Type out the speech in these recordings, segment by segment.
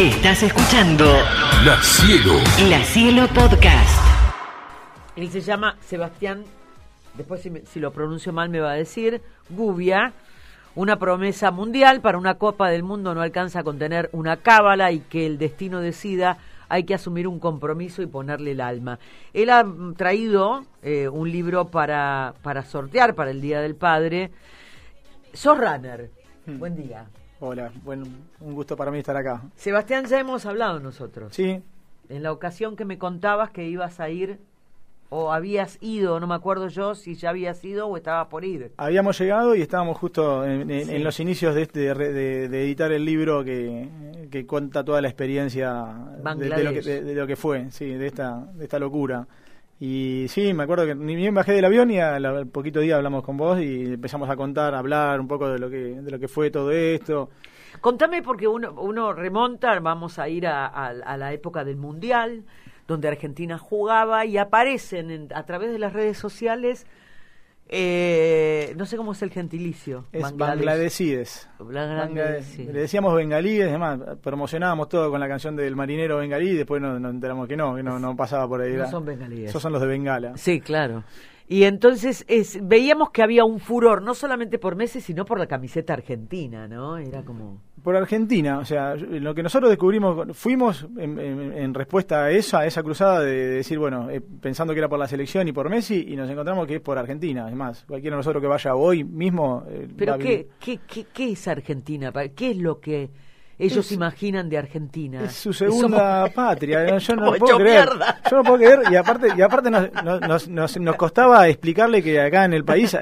Estás escuchando La Cielo. La Cielo Podcast. Él se llama Sebastián, después si, me- si lo pronuncio mal me va a decir, Gubia. Una promesa mundial para una Copa del Mundo no alcanza a contener una cábala y que el destino decida, hay que asumir un compromiso y ponerle el alma. Él ha traído eh, un libro para, para sortear para el Día del Padre. Sos runner. Buen día. Hola, bueno, un gusto para mí estar acá. Sebastián, ya hemos hablado nosotros. Sí, En la ocasión que me contabas que ibas a ir o habías ido, no me acuerdo yo si ya habías ido o estabas por ir. habíamos llegado y estábamos justo en, en- Sí. en los inicios de, este, de, de- editar el libro que, que cuenta toda la experiencia de, de lo que, de lo que fue, sí, de esta, de esta locura. Y sí, me acuerdo que ni bien bajé del avión y al, poquito día hablamos con vos y empezamos a contar, a hablar un poco de lo que, de lo que fue todo esto. Contame porque uno, uno remonta, vamos a ir a, a- a la época del Mundial, donde Argentina jugaba y aparecen en- a través de las redes sociales, eh, no sé cómo es el gentilicio. Es. Bangladesides. Le decíamos bengalíes, además promocionábamos todo con la canción del marinero bengalí después nos, nos enteramos que no, que no, no pasaba por ahí. No son bengalíes. Esos son los de Bengala. Sí, claro. Y entonces es, veíamos que había un furor, no solamente por Messi, sino por la camiseta argentina, ¿no? Era como... Por Argentina, o sea, lo que nosotros descubrimos, fuimos en, en- en respuesta a esa, a esa cruzada de, de decir, bueno, eh, pensando que era por la selección y por Messi, y nos encontramos que es por Argentina. Es más, cualquiera de nosotros que vaya hoy mismo. eh, Pero va ¿qué, qué, qué, qué es Argentina? ¿Qué es lo que ellos Es- imaginan de Argentina? Es su segunda Somos- patria, yo no puedo creer. mierda. Yo no puedo creer y aparte y aparte nos, nos, nos- costaba explicarle que acá en el país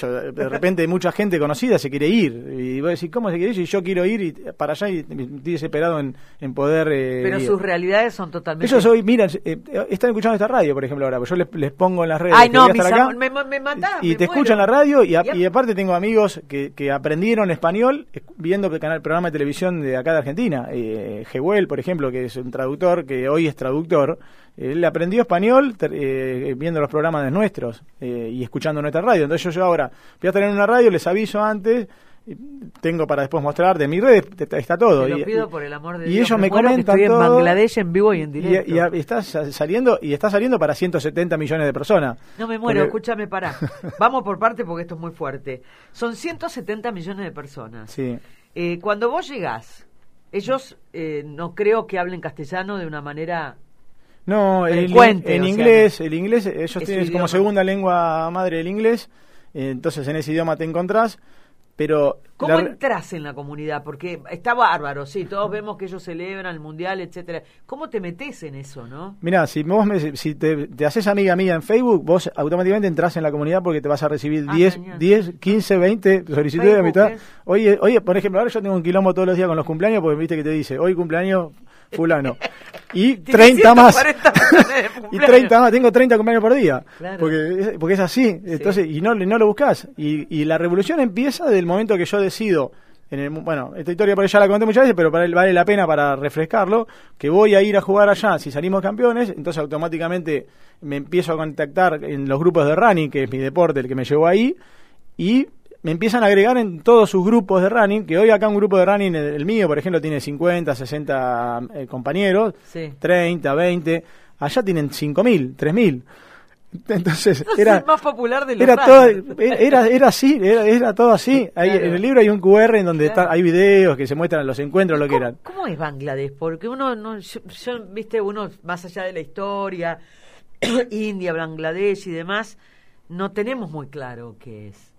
yo, de repente mucha gente conocida se quiere ir y vos decís cómo se quiere ir y yo quiero ir y para allá y estoy desesperado en, en poder eh, Pero ir. sus realidades son totalmente... ellos hoy, miran, eh, están escuchando esta radio, por ejemplo, ahora, pues yo les, les pongo en las redes Ay, no, estar acá, me, me y me te muero. escuchan la radio y, a- Y aparte tengo amigos que, que aprendieron español viendo el canal programa de televisión de acá de Argentina. Eh, Jehuel, por ejemplo, que es un traductor, que hoy es traductor, él aprendió español eh, viendo los programas de nuestros eh, y escuchando nuestra radio. Entonces yo, yo ahora voy a tener una radio, les aviso antes, tengo para después mostrar de mis redes, te- está todo. Lo Y- pido y- por el amor de y Dios. ellos me comentan estoy en. Bangladesh en vivo y en directo. y- y está sa- saliendo y está saliendo para 170 millones de personas. No me muero, Porque- escúchame, pará. Vamos por parte porque esto es muy fuerte. Son 170 millones de personas. Sí. Eh, cuando vos llegás, ellos eh, no creo que hablen castellano de una manera... No, el, Frecuente, en sea, inglés, el inglés, ellos tienen idioma. como segunda lengua madre el inglés, eh, entonces en ese idioma te encontrás, pero ¿Cómo la- entras en la comunidad? Porque está bárbaro, sí, todos vemos que ellos celebran el mundial, etcétera. ¿Cómo te metes en eso, no? Mirá, si vos me- si te, te haces amiga mía en Facebook, vos automáticamente entras en la comunidad porque te vas a recibir Ah, 10, genial. 10, 15, 20 solicitudes de. ¿eh? Oye, oye, por ejemplo, ahora yo tengo un quilombo todos los días con los cumpleaños porque viste que te dice, hoy cumpleaños fulano. Y Tiene 30 más. 140 millones de y cumpleaños. 30 más, tengo 30 cumpleaños por día. Claro. Porque, es- porque es así. Entonces, y no, no lo buscas. Y, y la revolución empieza del momento que yo decido. En el, bueno, esta historia por ahí ya la conté muchas veces, pero para vale la pena para refrescarlo, que voy a ir a jugar allá si salimos campeones, entonces automáticamente me empiezo a contactar en los grupos de running, que es mi deporte el que me llevó ahí, y me empiezan a agregar en todos sus grupos de running, que hoy acá un grupo de running, el, el mío, por ejemplo, tiene 50, 60 eh, compañeros, Sí. 30, 20, allá tienen 5.000, 3.000. Entonces, Es era, el más popular de los era todo, runners. era, era así, era, era todo así. Claro. En el libro hay un QR en donde Claro. está, hay videos que se muestran los encuentros, lo que ¿Cómo, eran. cómo es Bangladesh? Porque uno, no, yo, yo, viste, uno más allá de la historia, India, Bangladesh y demás, no tenemos muy claro qué es.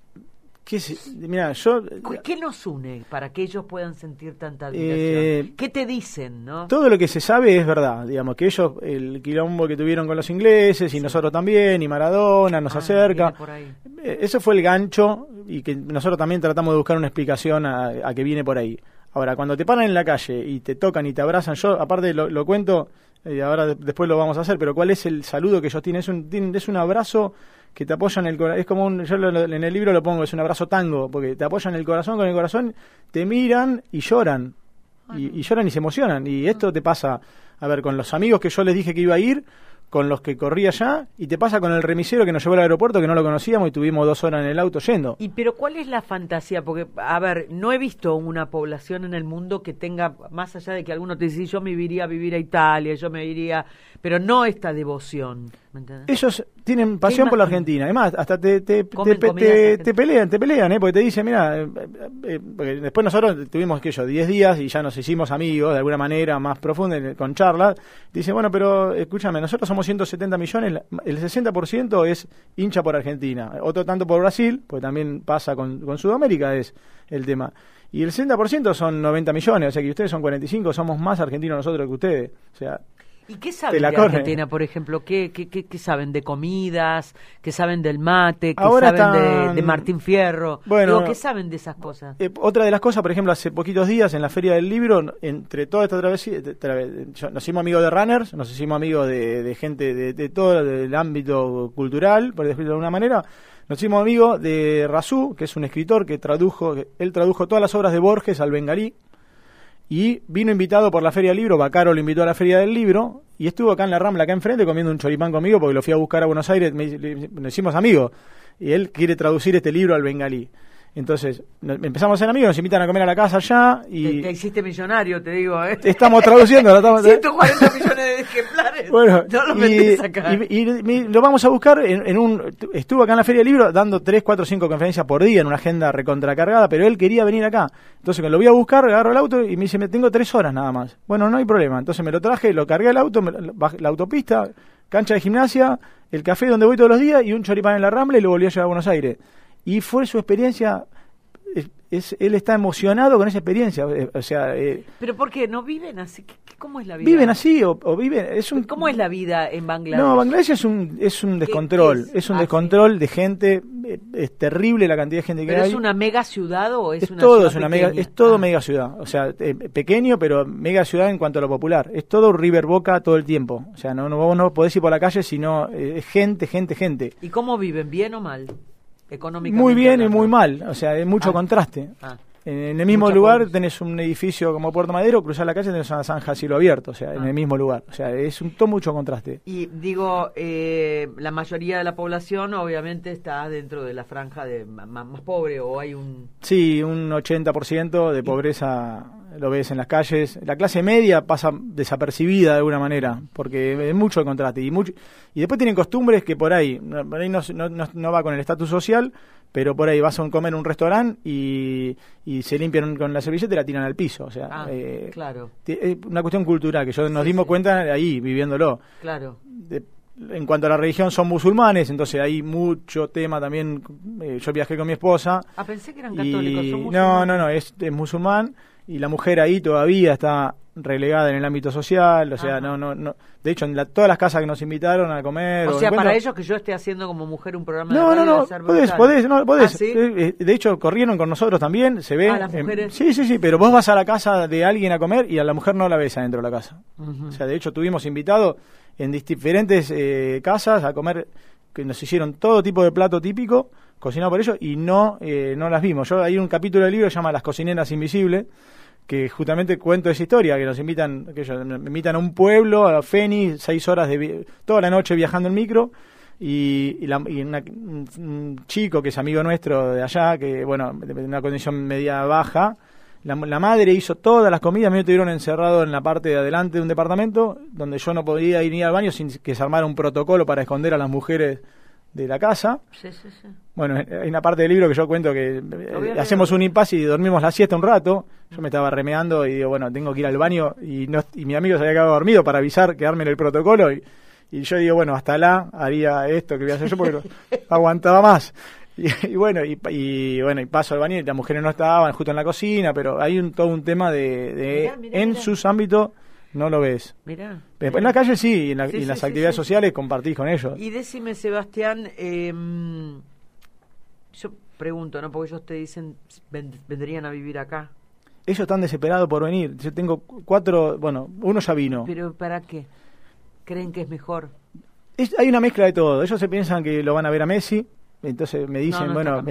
¿Qué? Mira, yo ¿Qué nos une para que ellos puedan sentir tanta admiración? Eh, ¿Qué te dicen, no? todo lo que se sabe es verdad, digamos, que ellos, el quilombo que tuvieron con los ingleses y nosotros también, y Maradona nos Ah, acerca. por ahí. Eh, Ese fue el gancho y que nosotros también tratamos de buscar una explicación a, a que viene por ahí. Ahora, cuando te paran en la calle y te tocan y te abrazan, yo aparte lo, lo cuento, y ahora de- después lo vamos a hacer, pero ¿cuál es el saludo que ellos tienen? Es un, tienen- es un abrazo que te apoya en el corazón, es como un, yo lo- en el libro lo pongo, es un abrazo tango, porque te apoyan el corazón con el corazón, te miran y lloran, y, y lloran y se emocionan, y esto te pasa, a ver, con los amigos que yo les dije que iba a ir, con los que corría allá y te pasa con el remisero que nos llevó al aeropuerto que no lo conocíamos y tuvimos dos horas en el auto yendo. Y pero ¿cuál es la fantasía? Porque, a ver, no he visto una población en el mundo que tenga, más allá de que alguno te dice, yo me iría a vivir a Italia, yo me iría, pero no esta devoción. ¿Me entendés? Ellos tienen pasión por la? Argentina. Además, hasta te, te, te, pelean, te pelean, ¿eh? Porque te dicen, mira, eh, eh, porque después nosotros tuvimos, que yo, 10 días y ya nos hicimos amigos de alguna manera más profunda eh, con charlas. Dice, bueno, pero escúchame, nosotros somos 170 millones, el 60% es hincha por Argentina. Otro tanto por Brasil, pues también pasa con, con Sudamérica, es el tema. Y el 60% son 90 millones, o sea que ustedes son 45, somos más argentinos nosotros que ustedes. O sea, ¿Y qué saben la de. Argentina, por ejemplo? ¿Qué, qué, qué, qué saben de comidas? ¿Qué saben del mate? ¿Qué Ahora saben de, Martín Fierro? Bueno, Digo, ¿Qué saben de esas cosas? Eh, otra de las cosas, por ejemplo, hace poquitos días en la Feria del Libro, entre toda esta travesía, nos hicimos amigos de runners, nos hicimos amigos de, de gente de, de todo el ámbito cultural, por decirlo de alguna manera. Nos hicimos amigos de Razú, que es un escritor que tradujo, él tradujo todas las obras de Borges al bengalí. Y vino invitado por la Feria del Libro, Bacaro lo invitó a la Feria del Libro, y estuvo acá en la Rambla, acá enfrente, comiendo un choripán conmigo, porque lo fui a buscar a Buenos Aires, me, le- nos hicimos amigos, y él quiere traducir este libro al bengalí. Entonces, empezamos a ser amigos, nos invitan a comer a la casa allá, y te hiciste millonario, te digo, ¿eh? estamos traduciendo, lo estamos- 140 millones de ejemplares. Bueno, no lo y, acá. y- lo vamos a buscar en, en un... Estuvo acá en la Feria del Libro dando 3, 4, 5 conferencias por día en una agenda recontracargada, pero él quería venir acá. Entonces cuando lo voy a buscar, agarro el auto y me dice, me tengo 3 horas nada más. Bueno, no hay problema. Entonces me lo traje, lo cargué al auto, me- baj- la autopista, cancha de gimnasia, el café donde voy todos los días y un choripán en la Rambla y lo volví a llevar a Buenos Aires. Y fue su experiencia... es- él está emocionado con esa experiencia. eh, O sea, eh, ¿Pero por qué? ¿No viven así? ¿Qué- qué- ¿Cómo es la vida? viven así o, o viven... Es un, ¿Cómo es la vida en Bangladesh? No, Bangladesh es un, es un descontrol, es? es? un Ah, descontrol de gente, eh, es terrible la cantidad de gente que ¿Pero hay. es una mega ciudad o es, Es una todo, ciudad es una mega, es todo Ah. mega ciudad, o sea, eh, pequeño pero mega ciudad en cuanto a lo popular. Es todo River Boca todo el tiempo, o sea, no, no, vos no podés ir por la calle sino eh, gente, gente, gente. ¿Y cómo viven? ¿Bien o mal? Económicamente. Muy bien y muy mal, o sea, hay mucho Ah. contraste. En, el mismo Mucha lugar tenés un edificio como Puerto Madero, cruzar la calle tenés una zanja a cielo abierto, o sea, en Ah. el mismo lugar. O sea, es un todo mucho contraste. Y digo, eh, la mayoría de la población obviamente está dentro de la franja de ma- más, pobre o hay un... Sí, un 80% de pobreza lo ves en las calles. La clase media pasa desapercibida de alguna manera, porque es mucho el contraste. Y, mucho, y después tienen costumbres que por ahí, por ahí no, no- no- va con el estatus social, pero por ahí vas a comer en un restaurante y, y se limpian con la servilleta y la tiran al piso. O sea, Ah, eh, claro, es una cuestión cultural que yo nos Sí, dimos sí. cuenta ahí, viviéndolo. claro. De- en cuanto a la religión, son musulmanes, entonces hay mucho tema también. eh, yo viajé con mi esposa. Ah, pensé que eran católicos. Y son no, no, no, es, es musulmán y la mujer ahí todavía está relegada en el ámbito social, o sea, Ajá. no, no, no. De hecho, en la- todas las casas que nos invitaron a comer. O sea, para ellos que yo esté haciendo como mujer un programa de No, no, no, podés, podés, no, podés. ¿Ah, sí? Eh, eh, De hecho, corrieron con nosotros también, se ve. Ah, las eh, mujeres. sí, sí, sí, pero vos vas a la casa de alguien a comer y a la mujer no la ves adentro de la casa. O sea, de hecho, tuvimos invitados en diferentes eh, casas a comer, que nos hicieron todo tipo de plato típico, cocinado por ellos, y no, eh, no las vimos. Yo Hay un capítulo del libro que se llama Las cocineras invisibles, que justamente cuento esa historia, que nos invitan, que ellos me invitan a un pueblo, a Feni, seis horas de toda la noche viajando en micro, y, la- y una- un, chico que es amigo nuestro de allá, que bueno, de de una condición media baja, la, la madre hizo todas las comidas, me tuvieron encerrado en la parte de adelante de un departamento, donde yo no podía ir ni al baño sin que se armara un protocolo para esconder a las mujeres de la casa. Sí, sí, sí. Bueno, hay una parte del libro que yo cuento que eh, hacemos un impasse y dormimos la siesta un rato. Yo me estaba remeando y digo, bueno, tengo que ir al baño y, no, y mi amigo se había quedado dormido para avisar, quedarme en el protocolo y, y yo digo, bueno, hasta la haría esto que voy a hacer yo porque aguantaba más. Y, y bueno, y, y bueno, y paso al baño y las mujeres no estaban justo en la cocina, pero hay un, todo un tema de, de Mirá, mirá, en mirá. sus ámbitos no lo ves. Mirá. En la calle sí, y en, la- Sí, y en sí, las sí, actividades sociales compartís con ellos. Y decime, Sebastián, eh, yo pregunto, ¿no? Porque ellos te dicen, "Ven- vendrían a vivir acá. Ellos están desesperados por venir. Yo tengo cuatro, bueno, uno ya vino. ¿Pero para qué? ¿Creen que es mejor? Es- hay una mezcla de todo. Ellos se piensan que lo van a ver a Messi. Entonces me dicen, no bueno,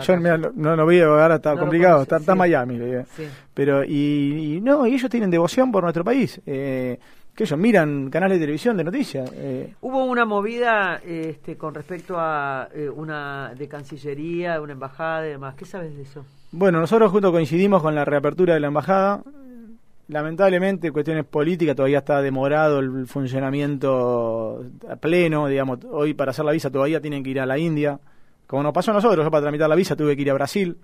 yo mira, no, no lo veo, ahora está complicado, está, sí. Miami. Sí. Pero, y, y no, y ellos tienen devoción por nuestro país. Eh, que ellos miran canales de televisión de noticias. eh, Hubo una movida este, con respecto a eh, una de Cancillería, una embajada y demás. ¿Qué sabes de eso? Bueno, nosotros juntos coincidimos con la reapertura de la embajada. Lamentablemente, cuestiones políticas, todavía está demorado el funcionamiento a pleno, digamos, hoy para hacer la visa todavía tienen que ir a la India. Como nos pasó a nosotros, yo para tramitar la visa tuve que ir a Brasil,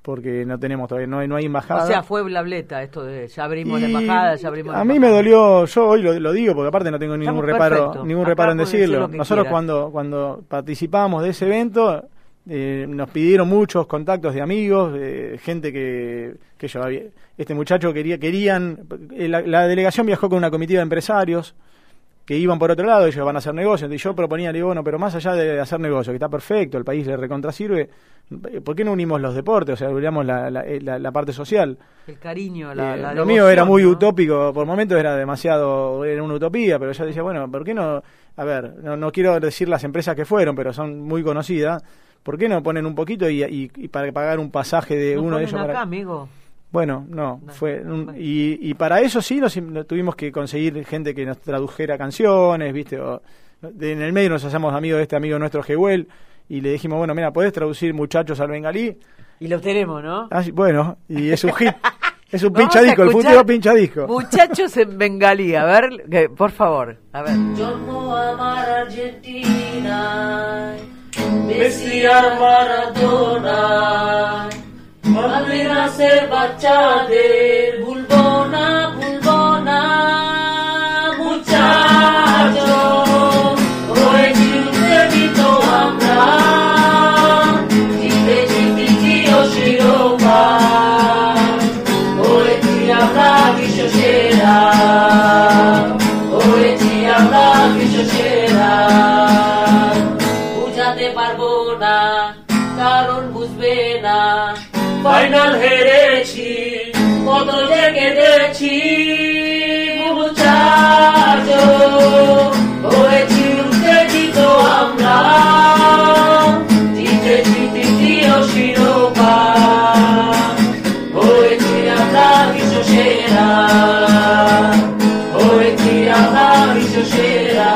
porque no tenemos todavía, no hay, no hay embajada. O sea, fue blableta esto de ya abrimos la Y embajada, ya abrimos la A mí me dolió, yo hoy lo, lo digo porque aparte no tengo ningún Estamos reparo, ningún Acá reparo en decir decirlo. Nosotros cuando cuando participamos de ese evento eh, nos pidieron muchos contactos de amigos, eh, gente que que yo este muchacho quería querían eh, la, la delegación viajó con una comitiva de empresarios que iban por otro lado, ellos van a hacer negocios, yo proponía, le digo, bueno, pero más allá de hacer negocio, que está perfecto, el país le recontrasirve, ¿por qué no unimos los deportes? O sea, unimos la, la, la- la parte social. El cariño, la, Eh, lo mío era muy ¿no? utópico, por momentos era demasiado, era una utopía, pero yo decía, bueno, ¿por qué no? A ver, no, no quiero decir las empresas que fueron, pero son muy conocidas. ¿Por qué no ponen un poquito y, y- y para pagar un pasaje de Nos uno de ellos? acá, para- amigo. Bueno, no, fue un, y, y, para eso sí nos, tuvimos que conseguir gente que nos tradujera canciones, ¿viste? O, en el medio nos hacemos amigos de este amigo nuestro Jewel y le dijimos, bueno, mira, ¿podés traducir muchachos al bengalí? Y lo tenemos, ¿no? Ah, bueno, y es un hit. Es un pinchadisco, el futuro pinchadisco. Muchachos en bengalí, a ver, que, por favor, a ver. Yo amar Argentina, Messi Maradona. মাদ্রিনাসের বাচ্চাদের ভুলবো কত যে কেঁদেছি মুচাচো হয়েছি উত্তেজিত আমরা জিতেছি তৃতীয় শিরোপা হয়েছি আমরা বিশ্ব সেরা হয়েছি আমরা বিশ্ব সেরা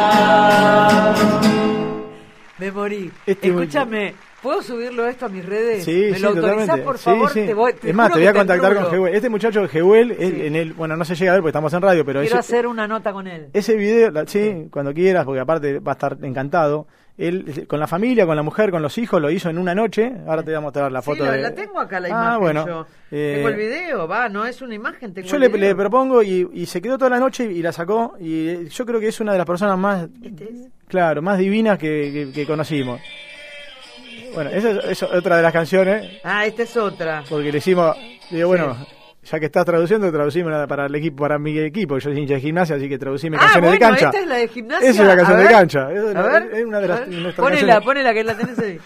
Me morí. Este Escúchame, ¿puedo subirlo esto a mis redes? Sí, ¿Me sí, lo autorizás, totalmente. por Sí, favor? sí. Te voy, te es más, te voy a contactar con. Jehuel. Este muchacho Jehuel, él- Sí. en el, bueno, no se llega a ver porque estamos en radio, pero Quiero ese, hacer una nota con él. ese video, la- sí, cuando quieras, porque aparte va a estar encantado. Él, con la familia, con la mujer, con los hijos, lo hizo en una noche. Ahora te voy a mostrar la Sí, foto la, de... la tengo acá la Ah, imagen bueno. yo. eh, Tengo el video, va, no es una imagen, tengo Yo le propongo y, y se quedó toda la noche y la sacó y eh, yo creo que es una de las personas más, ¿Este es? claro, más divinas que, que- que conocimos. Bueno, esa es, es otra de las canciones Ah, esta es otra. porque le hicimos, digo, bueno, ya que estás traduciendo, traducimos para el equipo, para mi equipo, yo soy hincha de gimnasia, así que traducime Ah, canciones bueno, de cancha. esta es la de gimnasia. Esa es la canción de cancha. Es a ver, es una de las- nuestras Ponela, canciones. ponela, que la tenés ahí.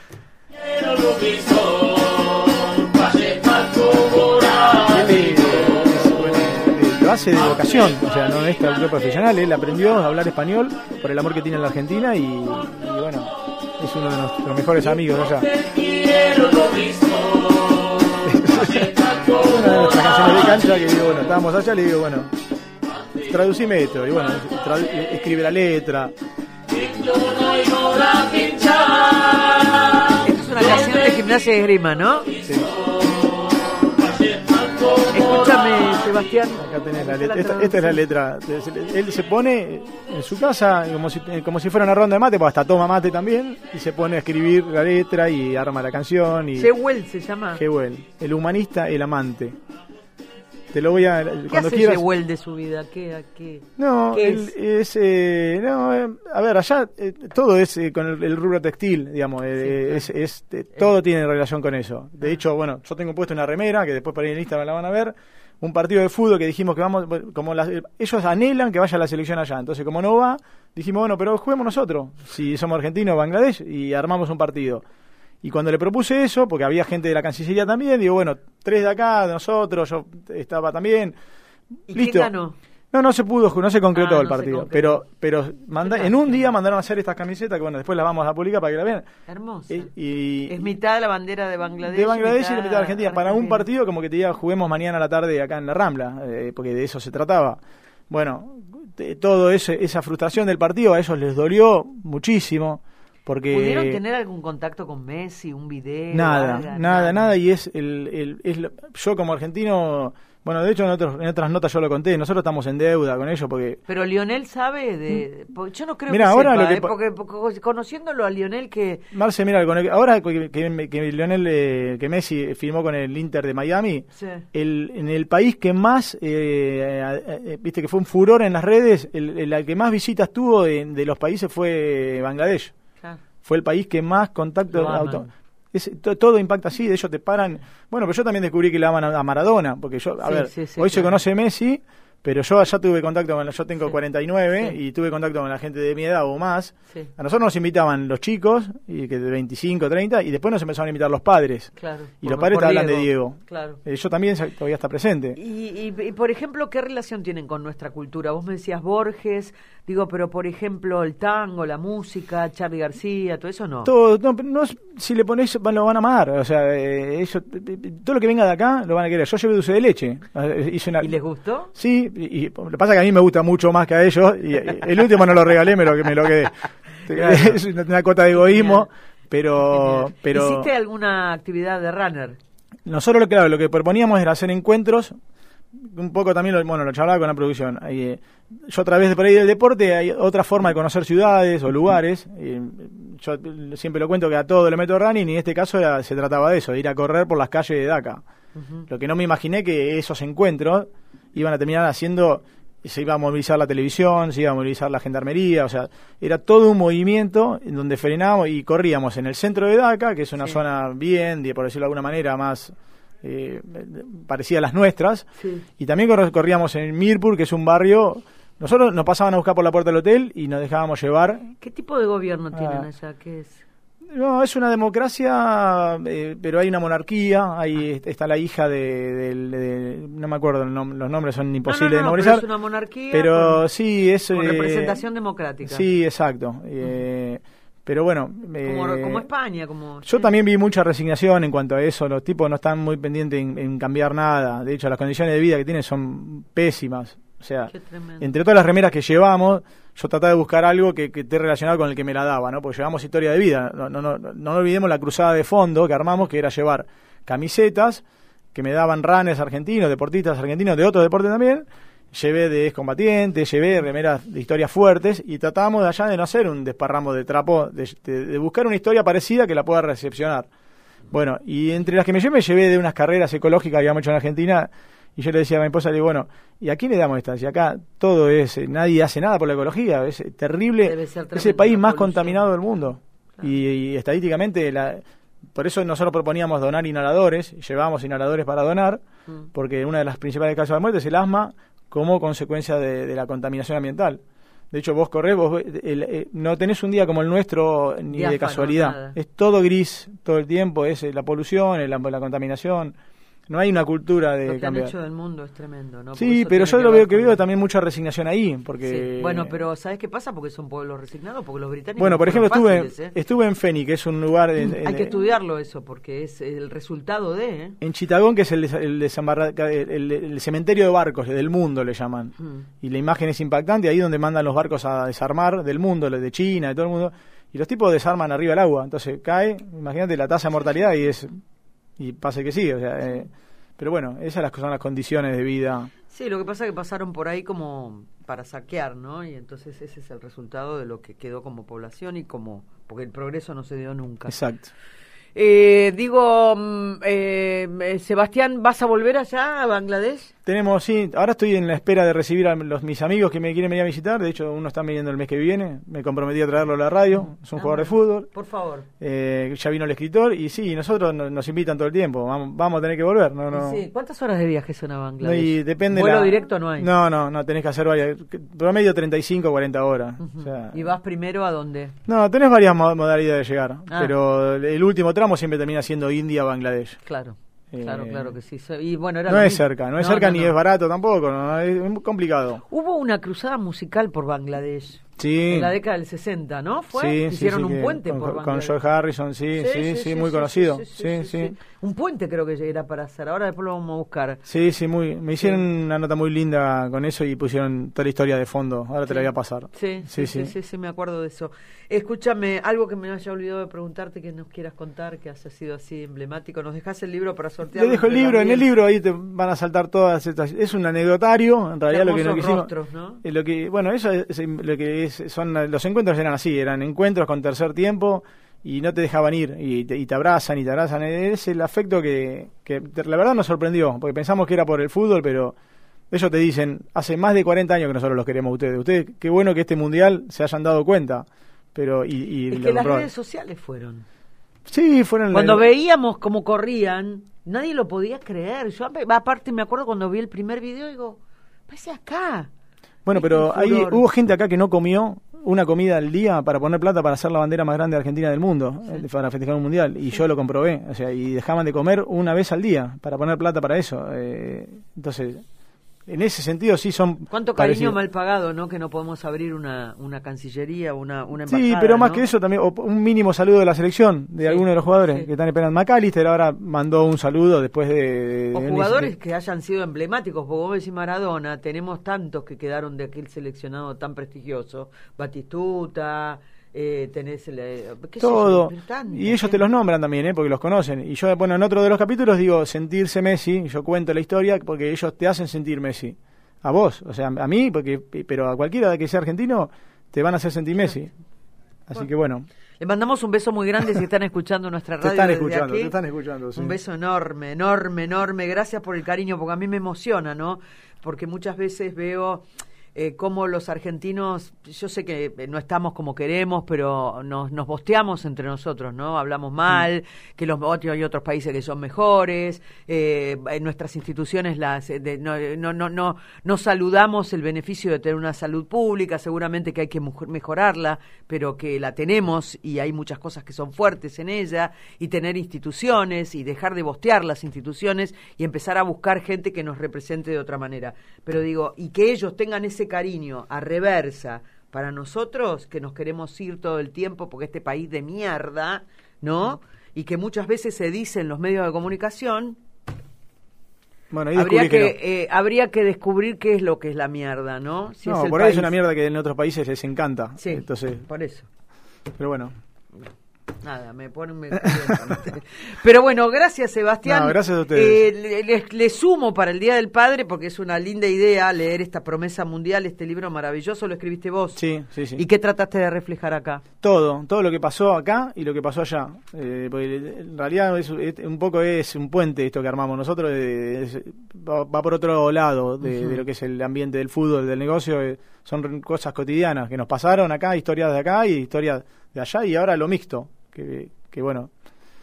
Lo hace de vocación, o sea, no es traductor profesional, él aprendió a hablar español por el amor que tiene en la Argentina y, y bueno, es uno de nuestros mejores amigos allá. Una de nuestras canciones de cancha que digo, bueno, estábamos allá, le digo, bueno, traducime esto, y bueno, escribe la letra. Esta es una canción de gimnasia y esgrima, ¿no? Sí, Escúchame, Sebastián. acá tenés la Esta letra. Esta, esta es la letra. Él se pone en su casa como si, como si fuera una ronda de mate, pues hasta toma mate también, y se pone a escribir la letra y arma la canción. Y Jewel se llama. Jewel, el humanista, el amante. Te lo voy a. ¿Qué Cuando hace quieras. Jewel de su vida? ¿Qué, a qué? No, ¿Qué él es, eh, no, eh, a ver, allá eh, todo es eh, con el, el rubro textil, digamos, eh, es, es- eh, todo tiene relación con eso. De hecho, bueno, yo tengo puesto una remera que después por ahí en Instagram la van a ver, un partido de fútbol que dijimos que vamos, como las- ellos anhelan que vaya la selección allá, entonces como no va, dijimos, bueno, pero juguemos nosotros, si somos argentinos, Bangladesh, y armamos un partido. Y cuando le propuse eso, porque había gente de la Cancillería también, digo, bueno, tres de acá, de nosotros, yo estaba también. ¿Y Listo. quién ganó? No, no se pudo, no se concretó Ah, el no partido. Pero, pero manda- en un día mandaron a hacer estas camisetas que bueno, después las vamos a publicar para que la vean. Hermosa. Y, y- es mitad la bandera de Bangladesh. de Bangladesh y la mitad de Argentina. Para un partido como que te diga juguemos mañana a la tarde acá en la Rambla, eh, porque de eso se trataba. bueno, todo ese, esa frustración del partido a ellos les dolió muchísimo. Porque ¿Pudieron tener algún contacto con Messi, un video? Nada, algo? nada, nada, y es el, el- es lo- yo como argentino, bueno, de hecho en, otros, en otras notas yo lo conté, nosotros estamos en deuda con ellos porque Pero Lionel sabe de... porque Yo no creo Mira, que ahora sepa, lo que ¿eh? porque, porque conociéndolo a Lionel que... Marce, mira, el- ahora que, que, que Lionel, eh, que Messi firmó con el Inter de Miami, Sí. el, en el país que más, eh, eh, eh, viste que fue un furor en las redes, el, el- el que más visitas tuvo de, de los países fue Bangladesh. Claro. Fue el país que más contacto Lo aman. auto- es- to- todo impacta así, de ellos te paran. Bueno, pero yo también descubrí que le aman a, Maradona, porque yo, a Sí, ver, sí, sí, hoy se conoce Messi, pero yo allá tuve contacto con, yo tengo Sí. 49 Sí. y tuve contacto con la gente de mi edad o más. Sí. A nosotros nos invitaban los chicos, y que de 25, 30, y después nos empezaron a invitar los padres. Claro. Y Por- los padres te hablan de Diego. Claro. Eh, yo también todavía está presente. Y, y- y, por ejemplo, ¿qué relación tienen con nuestra cultura? Vos me decías Borges, digo, pero por ejemplo el tango, la música, Charlie García, todo eso no. Todo, no, pero no es- si le pones, van- lo van a amar. O sea, eh, ellos- todo lo que venga de acá lo van a querer. Yo llevé dulce de leche. Eh, hice una- ¿Y les gustó? Sí, y, y lo que pasa es que a mí me gusta mucho más que a ellos. Y, el último no lo regalé, me lo, me lo quedé. Claro. Es una, cuota de egoísmo, pero, pero ¿Hiciste alguna actividad de runner? nosotros lo, claro, lo que proponíamos era hacer encuentros. Un poco también, lo, bueno, lo charlaba con la producción. Eh, yo a través de por ahí del deporte hay otra forma de conocer ciudades o lugares. eh, yo siempre lo cuento que a todo le meto running y en este caso era- se trataba de eso, de ir a correr por las calles de Dhaka. Lo que no me imaginé que esos encuentros iban a terminar haciendo, se iba a movilizar la televisión, se iba a movilizar la gendarmería, o sea, era todo un movimiento en donde frenábamos y corríamos en el centro de Dhaka, que es una Sí. zona bien, por decirlo de alguna manera, más eh, parecida a las nuestras, Sí. y también corr- corríamos en Mirpur, que es un barrio, nosotros nos pasaban a buscar por la puerta del hotel y nos dejábamos llevar ¿Qué tipo de gobierno tienen Ah. allá? ¿Qué es? No, es una democracia, eh, pero hay una monarquía, ahí est- está la hija de, de- no me acuerdo, nom- los nombres son imposibles no, no, de no, memorizar. pero es una monarquía pero con- sí, es... con eh, representación democrática. Sí, exacto. eh, pero bueno... Como, eh, como España, como... yo también vi mucha resignación en cuanto a eso. Los tipos no están muy pendientes en, en cambiar nada. De hecho, las condiciones de vida que tienen son pésimas. O sea, entre todas las remeras que llevamos, yo trataba de buscar algo que, que esté relacionado con el que me la daba, ¿no? Porque llevamos historia de vida. No, no, no, no olvidemos la cruzada de fondo que armamos, que era llevar camisetas que me daban runners argentinos, deportistas argentinos de otros deportes también. Llevé de excombatientes, llevé remeras de historias fuertes y tratábamos de allá de no hacer un desparramo de trapo, de, de- de buscar una historia parecida que la pueda recepcionar. Bueno, y entre las que me llevé, me llevé de unas carreras ecológicas que habíamos hecho en Argentina. Y yo le decía a mi esposa, le digo, bueno, ¿y a quién le damos esta? Si acá todo es, eh, nadie hace nada por la ecología, es eh, terrible, es el país más contaminado del mundo. Claro. Y, y estadísticamente, la, por eso nosotros proponíamos donar inhaladores, y llevamos inhaladores para donar, Mm. porque una de las principales causas de muerte es el asma como consecuencia de, de la contaminación ambiental. De hecho, vos corres, vos ve- el- eh, no tenés un día como el nuestro ni de casualidad. nada. Es todo gris todo el tiempo, es la polución, la, la contaminación. No hay una cultura de Lo que han hecho del mundo es tremendo, ¿no? Sí, pero yo lo veo que veo también mucha resignación ahí, porque Sí. Bueno, pero ¿sabes qué pasa? Porque son pueblos resignados, porque los británicos bueno, por ejemplo estuve fáciles, ¿eh? estuve en Feni, que es un lugar en, Hay que estudiarlo eso, porque es el resultado de... ¿eh? en Chitagón, que es el, el, el- el- cementerio de barcos del mundo le llaman. Mm. Y la imagen es impactante, ahí donde mandan los barcos a desarmar del mundo, los de China, de todo el mundo. Y los tipos desarman arriba el agua, entonces cae, imagínate la tasa de mortalidad y es y pasa que sí, o sea, eh, pero bueno, esas las- son las condiciones de vida. Sí, lo que pasa es que pasaron por ahí como para saquear, ¿no? Y entonces ese es el resultado de lo que quedó como población y como... Porque el progreso no se dio nunca. Exacto. Eh, digo, mm, eh, eh, Sebastián, ¿vas a volver allá a Bangladesh? Tenemos, sí, ahora estoy en la espera de recibir a los, mis amigos que me quieren venir a visitar. De hecho, uno está viniendo el mes que viene. Me comprometí a traerlo a la radio. Es un Ah, jugador de bueno. fútbol. Por favor. Eh, ya vino el escritor. Y sí, nosotros no- nos invitan todo el tiempo. Vamos, vamos a tener que volver. No, no. Sí. ¿Cuántas horas de viaje son a No, Bangladesh? y depende ¿Vuelo la- directo no hay? No, no, no, tenés que hacer varias. Promedio 35, 40 horas. O sea, ¿Y vas primero a dónde? No, tenés varias mo- modalidades de llegar. Ah. Pero el último tramo siempre termina siendo India-Bangladesh. Claro, Eh, claro, claro que sí. Y bueno, era No es cerca, no es cerca ni no. es barato tampoco. no, es complicado. Hubo una cruzada musical por Bangladesh. Sí. En la década del 60, ¿no? ¿Fue? Sí, Hicieron sí, un puente con, por con. George Harrison, sí, sí, sí, muy conocido. Sí, sí. Un puente creo que era para hacer. Ahora después lo vamos a buscar. Sí, sí, muy, me hicieron una nota muy linda con eso y pusieron toda la historia de fondo. Ahora te la voy a pasar. Sí, sí, sí, sí, me acuerdo de eso. Escúchame, algo que me haya olvidado de preguntarte que nos quieras contar, que haya sido así emblemático. ¿Nos dejas el libro para sortear? Le dejo el libro, en el libro ahí te van a saltar todas estas. Es un anecdotario, en realidad lo que no quisimos. rostros, ¿no? eh, Lo que, bueno, eso es, es lo que es, son los encuentros eran así, eran encuentros con tercer tiempo y no te dejaban ir y te, y te abrazan y te abrazan. Es el afecto que, que te- la verdad nos sorprendió, porque pensamos que era por el fútbol, pero ellos te dicen, hace más de 40 años que nosotros los queremos a ustedes. Ustedes, qué bueno que este mundial se hayan dado cuenta. Pero, y, y Es que las redes sociales fueron. Sí, fueron Cuando la- veíamos cómo corrían, nadie lo podía creer. Yo aparte me acuerdo cuando vi el primer video, digo, parece acá. Bueno, ¿Viste pero ahí hubo gente acá que no comió una comida al día para poner plata para hacer la bandera más grande de Argentina del mundo, eh, para festejar un mundial. Y yo lo comprobé. O sea, y dejaban de comer una vez al día para poner plata para eso. Eh, entonces, en ese sentido sí son. Cuánto cariño parecidos. mal pagado, ¿no? Que no podemos abrir una, una cancillería, una, una embajada. Sí, pero más ¿no? que eso también, o un mínimo saludo de la selección, de Sí, algunos de los jugadores sí. que están esperando. McAllister ahora mandó un saludo después de... O de- jugadores que hayan sido emblemáticos, porque vos decís Maradona, tenemos tantos que quedaron de aquel seleccionado tan prestigioso. Batistuta, eh, tenés el, eh, qué todo. Y ellos te los nombran también, ¿eh? porque los conocen. Y yo, bueno, en otro de los capítulos digo sentirse Messi, yo cuento la historia porque ellos te hacen sentir Messi. A vos, o sea, a mí, porque pero a cualquiera que sea argentino, te van a hacer sentir Messi. Así que bueno, Le mandamos un beso muy grande si están escuchando nuestra te radio. están desde escuchando, aquí. te están escuchando. sí. Un beso enorme, enorme, enorme. Gracias por el cariño, porque a mí me emociona, ¿no? Porque muchas veces veo eh, cómo los argentinos, yo sé que eh, no estamos como queremos, pero nos, nos bosteamos entre nosotros, ¿no? Hablamos mal, que los otros hay otros países que son mejores, eh, en nuestras instituciones las eh, de- no, no, no, no, no saludamos el beneficio de tener una salud pública, seguramente que hay que mejorarla, pero que la tenemos y hay muchas cosas que son fuertes en ella, y tener instituciones y dejar de bostear las instituciones y empezar a buscar gente que nos represente de otra manera. Pero digo, y que ellos tengan ese cariño a reversa para nosotros, que nos queremos ir todo el tiempo porque este país de mierda, ¿no? Y que muchas veces se dice en los medios de comunicación, Bueno, habría que, que, no. eh, habría que descubrir qué es lo que es la mierda, ¿no? Si No, es por ahí es una mierda que en otros países les encanta. Sí, Entonces, por eso. pero bueno. Nada, me pone me- Pero bueno, gracias Sebastián. No, gracias a ustedes. Eh, sumo para el Día del Padre porque es una linda idea leer esta promesa mundial, este libro maravilloso, lo escribiste vos. Sí, sí, sí. ¿Y qué trataste de reflejar acá? Todo, todo lo que pasó acá y lo que pasó allá. Eh, porque en realidad es, es- un poco es un puente esto que armamos nosotros, es- va, va por otro lado de, lo que es el ambiente del fútbol, del negocio. eh, son cosas cotidianas que nos pasaron acá, historias de acá y historias de allá y ahora lo mixto. Que, que bueno,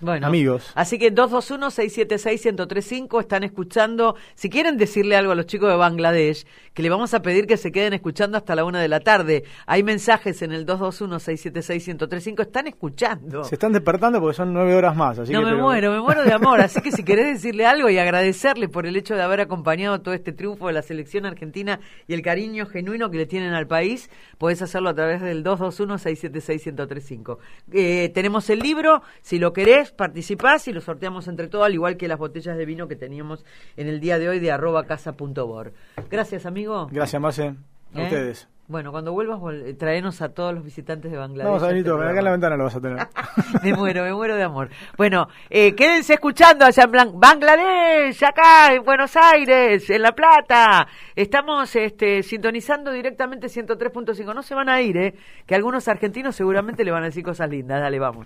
Bueno, Amigos. Así que 221-676-1035 están escuchando. Si quieren decirle algo a los chicos de Bangladesh, que le vamos a pedir que se queden escuchando hasta la una de la tarde. Hay mensajes en el 221-676-1035. Están escuchando. se están despertando porque son nueve horas más. Así no que, me muero, me muero de amor. Así que si querés decirle algo y agradecerle por el hecho de haber acompañado todo este triunfo de la selección argentina y el cariño genuino que le tienen al país, podés hacerlo a través del 221-676-1035. Eh, tenemos el libro, si lo querés, participás y lo sorteamos entre todos, al igual que las botellas de vino que teníamos en el día de hoy de arroba casa.bor. Gracias, amigo. Gracias, Marce. A ¿Eh? ustedes. Bueno, cuando vuelvas, eh, traenos a todos los visitantes de Bangladesh. Vamos a venir este. Acá en la ventana lo vas a tener. me muero, me muero de amor. Bueno, eh, quédense escuchando allá en Blan- Bangladesh, acá en Buenos Aires, en La Plata. Estamos este, sintonizando directamente 103.5. No se van a ir, ¿eh? Que algunos argentinos seguramente le van a decir cosas lindas. Dale, vamos.